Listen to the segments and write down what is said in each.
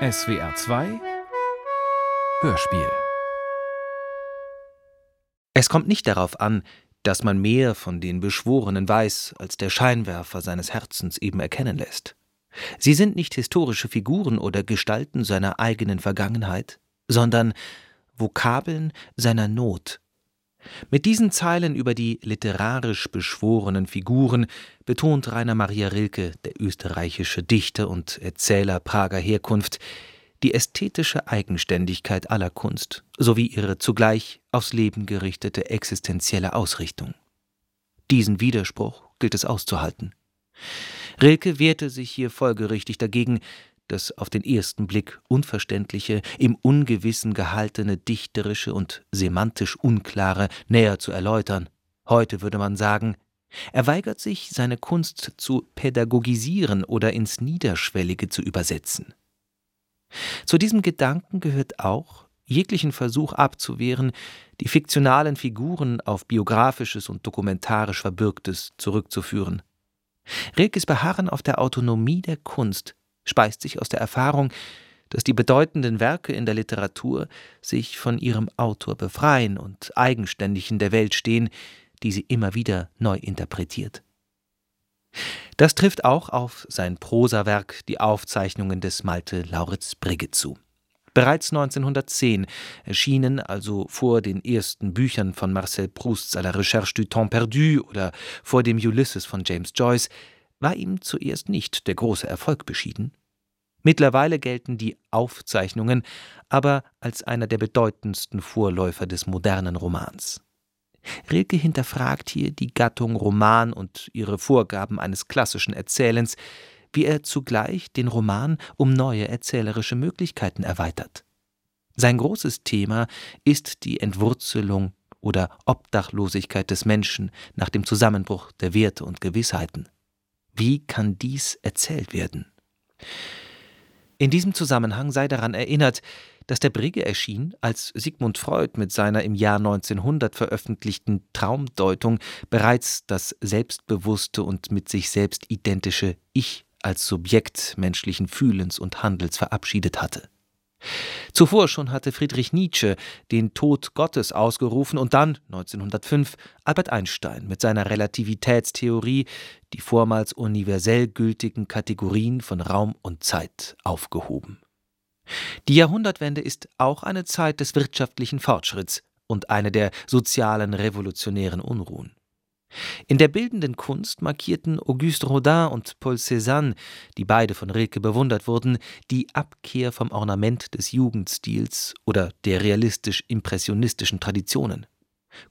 SWR 2 Hörspiel Es kommt nicht darauf an, dass man mehr von den Beschworenen weiß, als der Scheinwerfer seines Herzens eben erkennen lässt. Sie sind nicht historische Figuren oder Gestalten seiner eigenen Vergangenheit, sondern Vokabeln seiner Not. Mit diesen Zeilen über die literarisch beschworenen Figuren betont Rainer Maria Rilke, der österreichische Dichter und Erzähler Prager Herkunft, die ästhetische Eigenständigkeit aller Kunst sowie ihre zugleich aufs Leben gerichtete existenzielle Ausrichtung. Diesen Widerspruch gilt es auszuhalten. Rilke wehrte sich hier folgerichtig dagegen, das auf den ersten Blick unverständliche, im Ungewissen gehaltene dichterische und semantisch unklare näher zu erläutern. Heute würde man sagen, er weigert sich, seine Kunst zu pädagogisieren oder ins Niederschwellige zu übersetzen. Zu diesem Gedanken gehört auch, jeglichen Versuch abzuwehren, die fiktionalen Figuren auf biografisches und dokumentarisch Verbürgtes zurückzuführen. Rilkes Beharren auf der Autonomie der Kunst speist sich aus der Erfahrung, dass die bedeutenden Werke in der Literatur sich von ihrem Autor befreien und eigenständig in der Welt stehen, die sie immer wieder neu interpretiert. Das trifft auch auf sein Prosawerk Die Aufzeichnungen des Malte Lauritz Brigge zu. Bereits 1910, erschienen also vor den ersten Büchern von Marcel Prousts à la Recherche du Temps perdu oder vor dem Ulysses von James Joyce, war ihm zuerst nicht der große Erfolg beschieden. Mittlerweile gelten die Aufzeichnungen aber als einer der bedeutendsten Vorläufer des modernen Romans. Rilke hinterfragt hier die Gattung Roman und ihre Vorgaben eines klassischen Erzählens, wie er zugleich den Roman um neue erzählerische Möglichkeiten erweitert. Sein großes Thema ist die Entwurzelung oder Obdachlosigkeit des Menschen nach dem Zusammenbruch der Werte und Gewissheiten. Wie kann dies erzählt werden? In diesem Zusammenhang sei daran erinnert, dass der Brigge erschien, als Sigmund Freud mit seiner im Jahr 1900 veröffentlichten Traumdeutung bereits das selbstbewusste und mit sich selbst identische Ich als Subjekt menschlichen Fühlens und Handels verabschiedet hatte. Zuvor schon hatte Friedrich Nietzsche den Tod Gottes ausgerufen und dann 1905 Albert Einstein mit seiner Relativitätstheorie die vormals universell gültigen Kategorien von Raum und Zeit aufgehoben. Die Jahrhundertwende ist auch eine Zeit des wirtschaftlichen Fortschritts und eine der sozialen revolutionären Unruhen. In der bildenden Kunst markierten Auguste Rodin und Paul Cézanne, die beide von Rilke bewundert wurden, die Abkehr vom Ornament des Jugendstils oder der realistisch-impressionistischen Traditionen.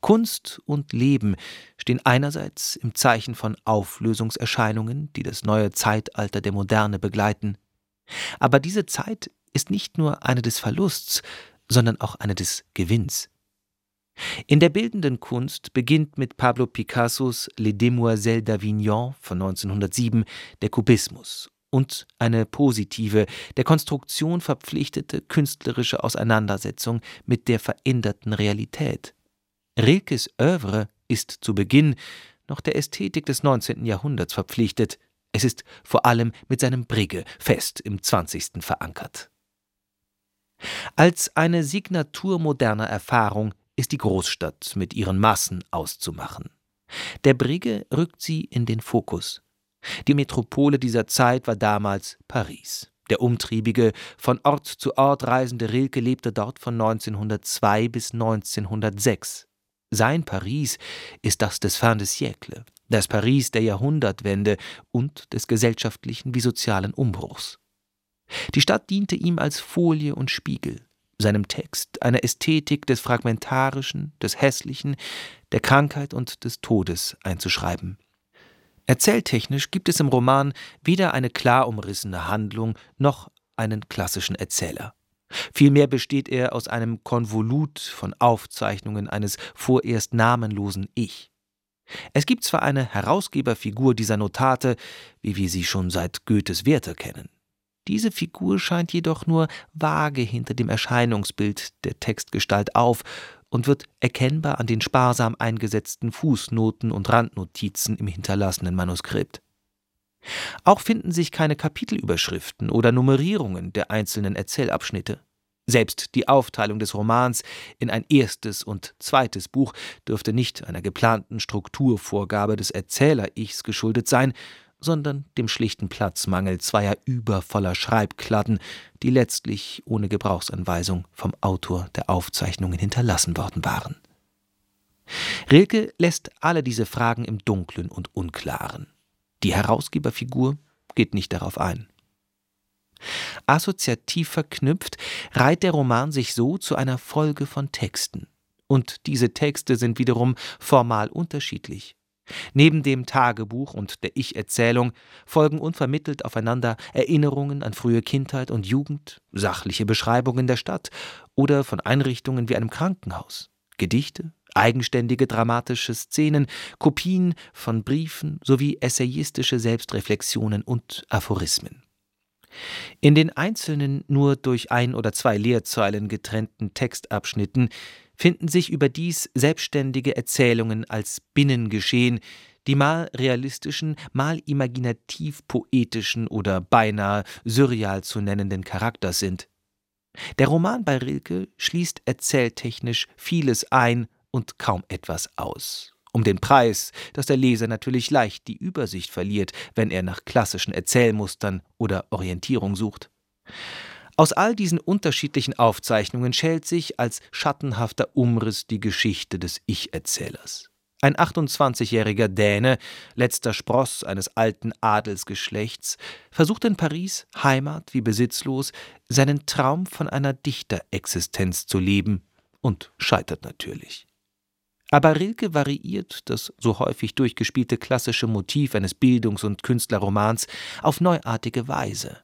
Kunst und Leben stehen einerseits im Zeichen von Auflösungserscheinungen, die das neue Zeitalter der Moderne begleiten. Aber diese Zeit ist nicht nur eine des Verlusts, sondern auch eine des Gewinns. In der bildenden Kunst beginnt mit Pablo Picassos Les Demoiselles d'Avignon von 1907 der Kubismus und eine positive, der Konstruktion verpflichtete künstlerische Auseinandersetzung mit der veränderten Realität. Rilkes Övre ist zu Beginn noch der Ästhetik des 19. Jahrhunderts verpflichtet, es ist vor allem mit seinem Brigge fest im 20. verankert. Als eine Signatur moderner Erfahrung ist die Großstadt mit ihren Massen auszumachen. Der Brigge rückt sie in den Fokus. Die Metropole dieser Zeit war damals Paris. Der umtriebige, von Ort zu Ort reisende Rilke lebte dort von 1902 bis 1906. Sein Paris ist das des Fin de siècle, das Paris der Jahrhundertwende und des gesellschaftlichen wie sozialen Umbruchs. Die Stadt diente ihm als Folie und Spiegel seinem Text eine Ästhetik des Fragmentarischen, des Hässlichen, der Krankheit und des Todes einzuschreiben. Erzähltechnisch gibt es im Roman weder eine klar umrissene Handlung noch einen klassischen Erzähler. Vielmehr besteht er aus einem Konvolut von Aufzeichnungen eines vorerst namenlosen Ich. Es gibt zwar eine Herausgeberfigur dieser Notate, wie wir sie schon seit Goethes Werther kennen. Diese Figur scheint jedoch nur vage hinter dem Erscheinungsbild der Textgestalt auf und wird erkennbar an den sparsam eingesetzten Fußnoten und Randnotizen im hinterlassenen Manuskript. Auch finden sich keine Kapitelüberschriften oder Nummerierungen der einzelnen Erzählabschnitte. Selbst die Aufteilung des Romans in ein erstes und zweites Buch dürfte nicht einer geplanten Strukturvorgabe des Erzähler-Ichs geschuldet sein, sondern dem schlichten Platzmangel zweier übervoller Schreibkladden, die letztlich ohne Gebrauchsanweisung vom Autor der Aufzeichnungen hinterlassen worden waren. Rilke lässt alle diese Fragen im Dunklen und Unklaren. Die Herausgeberfigur geht nicht darauf ein. Assoziativ verknüpft reiht der Roman sich so zu einer Folge von Texten. Und diese Texte sind wiederum formal unterschiedlich. Neben dem Tagebuch und der Ich-Erzählung folgen unvermittelt aufeinander Erinnerungen an frühe Kindheit und Jugend, sachliche Beschreibungen der Stadt oder von Einrichtungen wie einem Krankenhaus, Gedichte, eigenständige dramatische Szenen, Kopien von Briefen sowie essayistische Selbstreflexionen und Aphorismen. In den einzelnen nur durch ein oder zwei Leerzeilen getrennten Textabschnitten finden sich überdies selbstständige Erzählungen als Binnengeschehen, die mal realistischen, mal imaginativ poetischen oder beinahe surreal zu nennenden Charakters sind. Der Roman bei Rilke schließt erzähltechnisch vieles ein und kaum etwas aus. Um den Preis, dass der Leser natürlich leicht die Übersicht verliert, wenn er nach klassischen Erzählmustern oder Orientierung sucht. Aus all diesen unterschiedlichen Aufzeichnungen schält sich als schattenhafter Umriss die Geschichte des Ich-Erzählers. Ein 28-jähriger Däne, letzter Spross eines alten Adelsgeschlechts, versucht in Paris, Heimat wie besitzlos, seinen Traum von einer Dichterexistenz zu leben und scheitert natürlich. Aber Rilke variiert das so häufig durchgespielte klassische Motiv eines Bildungs- und Künstlerromans auf neuartige Weise.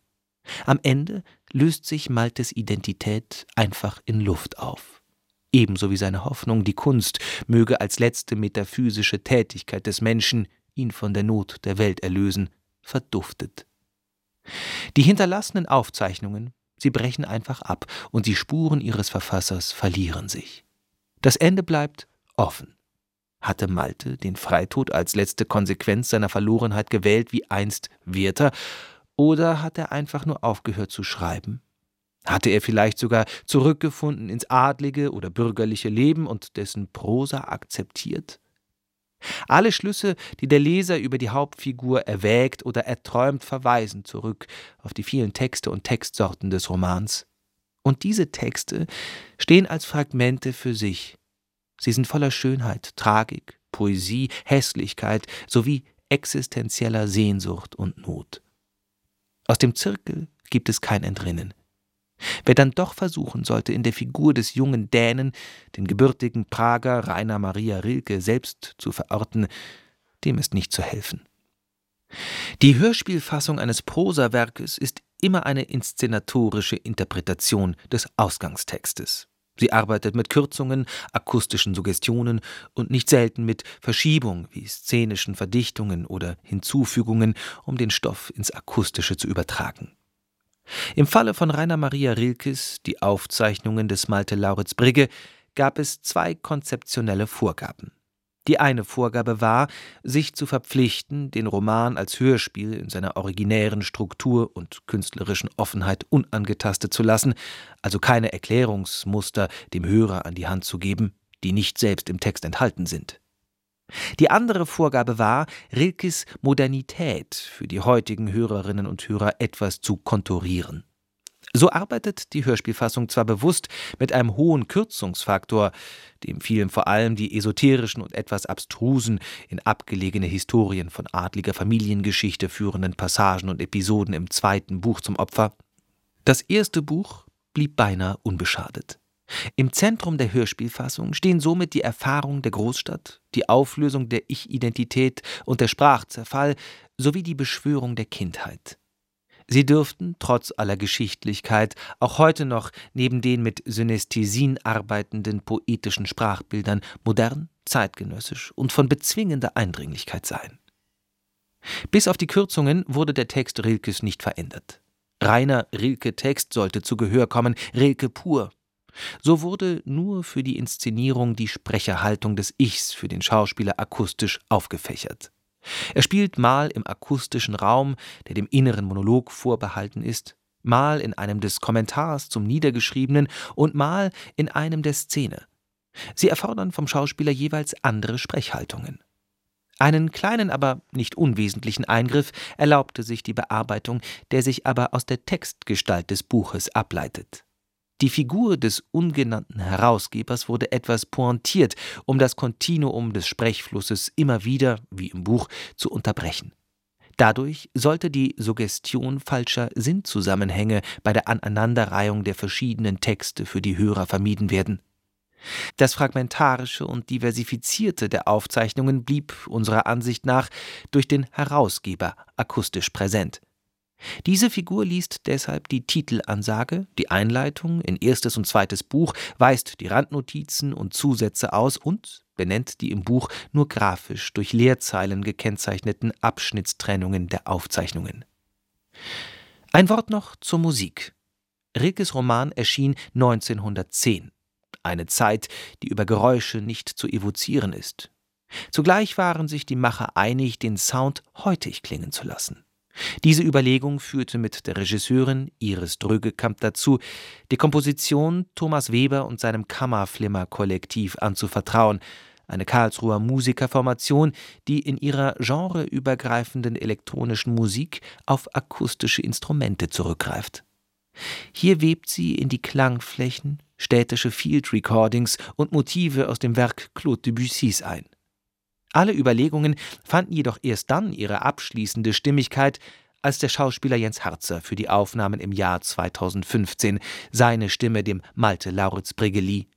Am Ende löst sich Maltes Identität einfach in Luft auf. Ebenso wie seine Hoffnung, die Kunst möge als letzte metaphysische Tätigkeit des Menschen ihn von der Not der Welt erlösen, verduftet. Die hinterlassenen Aufzeichnungen, sie brechen einfach ab und die Spuren ihres Verfassers verlieren sich. Das Ende bleibt offen. Hatte Malte den Freitod als letzte Konsequenz seiner Verlorenheit gewählt wie einst Werther, oder hat er einfach nur aufgehört zu schreiben? Hatte er vielleicht sogar zurückgefunden ins adlige oder bürgerliche Leben und dessen Prosa akzeptiert? Alle Schlüsse, die der Leser über die Hauptfigur erwägt oder erträumt, verweisen zurück auf die vielen Texte und Textsorten des Romans. Und diese Texte stehen als Fragmente für sich, Sie sind voller Schönheit, Tragik, Poesie, Hässlichkeit sowie existenzieller Sehnsucht und Not. Aus dem Zirkel gibt es kein Entrinnen. Wer dann doch versuchen sollte, in der Figur des jungen Dänen den gebürtigen Prager Rainer Maria Rilke selbst zu verorten, dem ist nicht zu helfen. Die Hörspielfassung eines Prosawerkes ist immer eine inszenatorische Interpretation des Ausgangstextes. Sie arbeitet mit Kürzungen, akustischen Suggestionen und nicht selten mit Verschiebung wie szenischen Verdichtungen oder Hinzufügungen, um den Stoff ins Akustische zu übertragen. Im Falle von Rainer Maria Rilkes, die Aufzeichnungen des Malte Lauritz Brigge, gab es zwei konzeptionelle Vorgaben. Die eine Vorgabe war, sich zu verpflichten, den Roman als Hörspiel in seiner originären Struktur und künstlerischen Offenheit unangetastet zu lassen, also keine Erklärungsmuster dem Hörer an die Hand zu geben, die nicht selbst im Text enthalten sind. Die andere Vorgabe war, Rilkes Modernität für die heutigen Hörerinnen und Hörer etwas zu konturieren. So arbeitet die Hörspielfassung zwar bewusst mit einem hohen Kürzungsfaktor, dem fielen vor allem die esoterischen und etwas abstrusen, in abgelegene Historien von adliger Familiengeschichte führenden Passagen und Episoden im zweiten Buch zum Opfer. Das erste Buch blieb beinahe unbeschadet. Im Zentrum der Hörspielfassung stehen somit die Erfahrung der Großstadt, die Auflösung der Ich-Identität und der Sprachzerfall sowie die Beschwörung der Kindheit. Sie dürften, trotz aller Geschichtlichkeit, auch heute noch neben den mit Synästhesien arbeitenden poetischen Sprachbildern modern, zeitgenössisch und von bezwingender Eindringlichkeit sein. Bis auf die Kürzungen wurde der Text Rilkes nicht verändert. Reiner Rilke-Text sollte zu Gehör kommen, Rilke pur. So wurde nur für die Inszenierung die Sprecherhaltung des Ichs für den Schauspieler akustisch aufgefächert. Er spielt mal im akustischen Raum, der dem inneren Monolog vorbehalten ist, mal in einem des Kommentars zum Niedergeschriebenen und mal in einem der Szene. Sie erfordern vom Schauspieler jeweils andere Sprechhaltungen. Einen kleinen, aber nicht unwesentlichen Eingriff erlaubte sich die Bearbeitung, der sich aber aus der Textgestalt des Buches ableitet. Die Figur des ungenannten Herausgebers wurde etwas pointiert, um das Kontinuum des Sprechflusses immer wieder, wie im Buch, zu unterbrechen. Dadurch sollte die Suggestion falscher Sinnzusammenhänge bei der Aneinanderreihung der verschiedenen Texte für die Hörer vermieden werden. Das Fragmentarische und Diversifizierte der Aufzeichnungen blieb unserer Ansicht nach durch den Herausgeber akustisch präsent. Diese Figur liest deshalb die Titelansage, die Einleitung in erstes und zweites Buch, weist die Randnotizen und Zusätze aus und benennt die im Buch nur grafisch durch Leerzeilen gekennzeichneten Abschnittstrennungen der Aufzeichnungen. Ein Wort noch zur Musik. Rilkes Roman erschien 1910, eine Zeit, die über Geräusche nicht zu evozieren ist. Zugleich waren sich die Macher einig, den Sound heutig klingen zu lassen. Diese Überlegung führte mit der Regisseurin Iris Drögekamp dazu, die Komposition Thomas Weber und seinem Kammerflimmer-Kollektiv anzuvertrauen, eine Karlsruher Musikerformation, die in ihrer genreübergreifenden elektronischen Musik auf akustische Instrumente zurückgreift. Hier webt sie in die Klangflächen städtische Field Recordings und Motive aus dem Werk Claude Debussys ein. Alle Überlegungen fanden jedoch erst dann ihre abschließende Stimmigkeit, als der Schauspieler Jens Harzer für die Aufnahmen im Jahr 2015 seine Stimme dem Malte Lauritz Brigeli.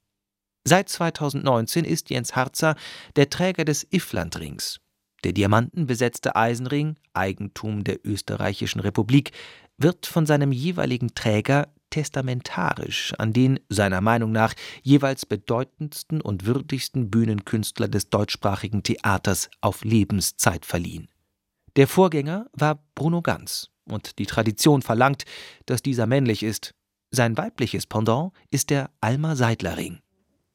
Seit 2019 ist Jens Harzer der Träger des Ifflandrings. Der diamantenbesetzte Eisenring, Eigentum der Österreichischen Republik, wird von seinem jeweiligen Träger testamentarisch an den seiner Meinung nach jeweils bedeutendsten und würdigsten Bühnenkünstler des deutschsprachigen Theaters auf Lebenszeit verliehen. Der Vorgänger war Bruno Ganz, und die Tradition verlangt, dass dieser männlich ist. Sein weibliches Pendant ist der Alma Seidler Ring.